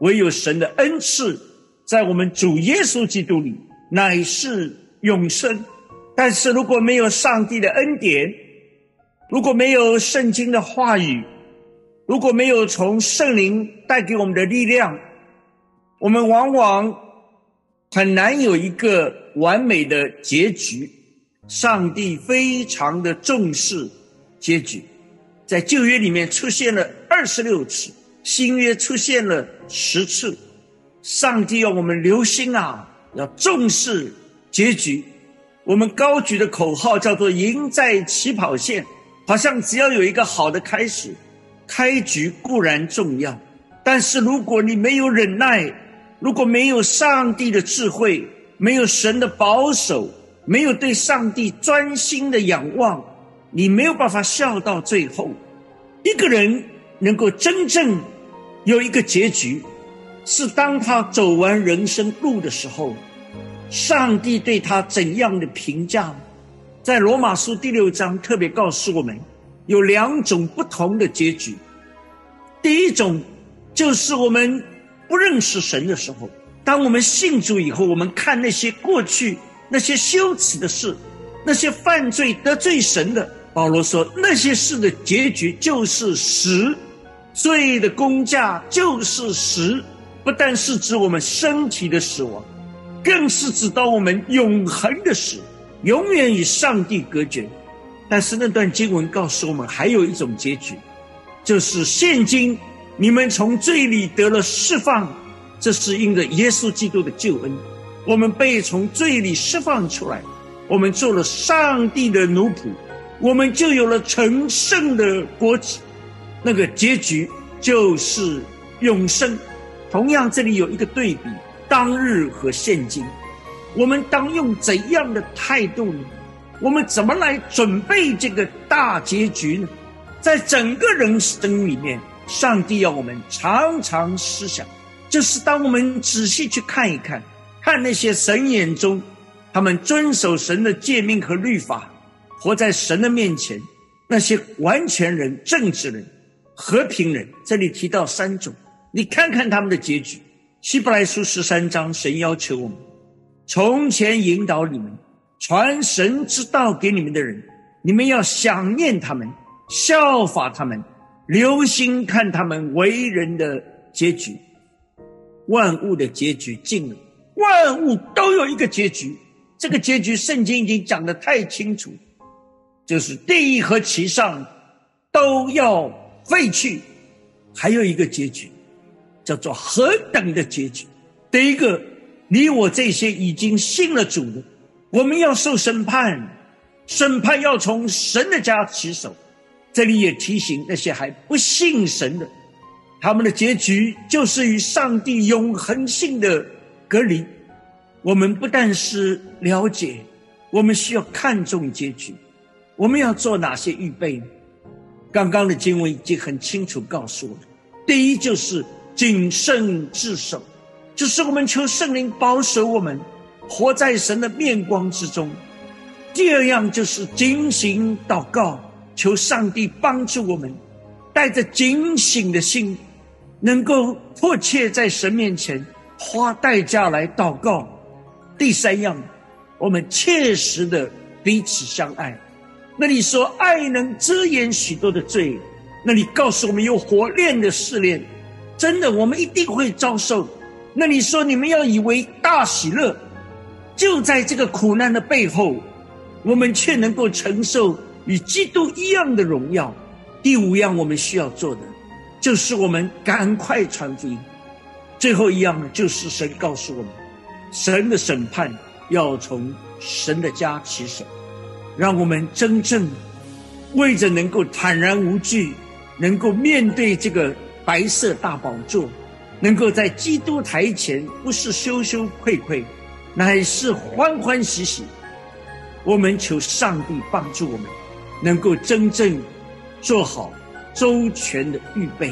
唯有神的恩赐在我们主耶稣基督里乃是永生。但是如果没有上帝的恩典，如果没有圣经的话语，如果没有从圣灵带给我们的力量，我们往往很难有一个完美的结局。上帝非常的重视结局，在旧约里面出现了二十六次，新约出现了十次。上帝要我们留心啊，要重视结局。我们高举的口号叫做“赢在起跑线”，好像只要有一个好的开始，开局固然重要，但是如果你没有忍耐，如果没有上帝的智慧，没有神的保守，没有对上帝专心的仰望，你没有办法笑到最后。一个人能够真正有一个结局，是当他走完人生路的时候。上帝对他怎样的评价？在罗马书第六章特别告诉我们，有两种不同的结局。第一种，就是我们不认识神的时候，当我们信主以后，我们看那些过去那些羞耻的事，那些犯罪得罪神的，保罗说那些事的结局就是死，罪的工价就是死，不但是指我们身体的死亡。更是指到我们永恒的死，永远与上帝隔绝。但是那段经文告诉我们，还有一种结局，就是现今你们从罪里得了释放，这是因着耶稣基督的救恩，我们被从罪里释放出来，我们做了上帝的奴仆，我们就有了成圣的国籍，那个结局就是永生。同样，这里有一个对比。当日和现今，我们当用怎样的态度呢？我们怎么来准备这个大结局呢？在整个人生里面，上帝要我们常常思想，就是当我们仔细去看一看，看那些神眼中他们遵守神的诫命和律法，活在神的面前，那些完全人、正直人、和平人，这里提到三种，你看看他们的结局。希伯来书十三章，神要求我们：从前引导你们、传神之道给你们的人，你们要想念他们，效法他们，留心看他们为人的结局。万物的结局尽了，万物都有一个结局。这个结局，圣经已经讲得太清楚，就是地和其上都要废去，还有一个结局。叫做何等的结局！第一个，你我这些已经信了主的，我们要受审判，审判要从神的家起手。这里也提醒那些还不信神的，他们的结局就是与上帝永恒性的隔离。我们不但是了解，我们需要看重结局。我们要做哪些预备呢？刚刚的经文已经很清楚告诉我们：第一就是。谨慎自守，就是我们求圣灵保守我们，活在神的面光之中。第二样就是警醒祷告，求上帝帮助我们，带着警醒的心，能够迫切在神面前花代价来祷告。第三样，我们切实的彼此相爱。那你说爱能遮掩许多的罪，那你告诉我们有火炼的试炼。真的，我们一定会遭受。那你说，你们要以为大喜乐，就在这个苦难的背后，我们却能够承受与基督一样的荣耀。第五样，我们需要做的，就是我们赶快传福音。最后一样呢，就是神告诉我们，神的审判要从神的家起手，让我们真正为着能够坦然无惧，能够面对这个。白色大宝座，能够在基督台前，不是羞羞愧愧，乃是欢欢喜喜。我们求上帝帮助我们，能够真正做好周全的预备。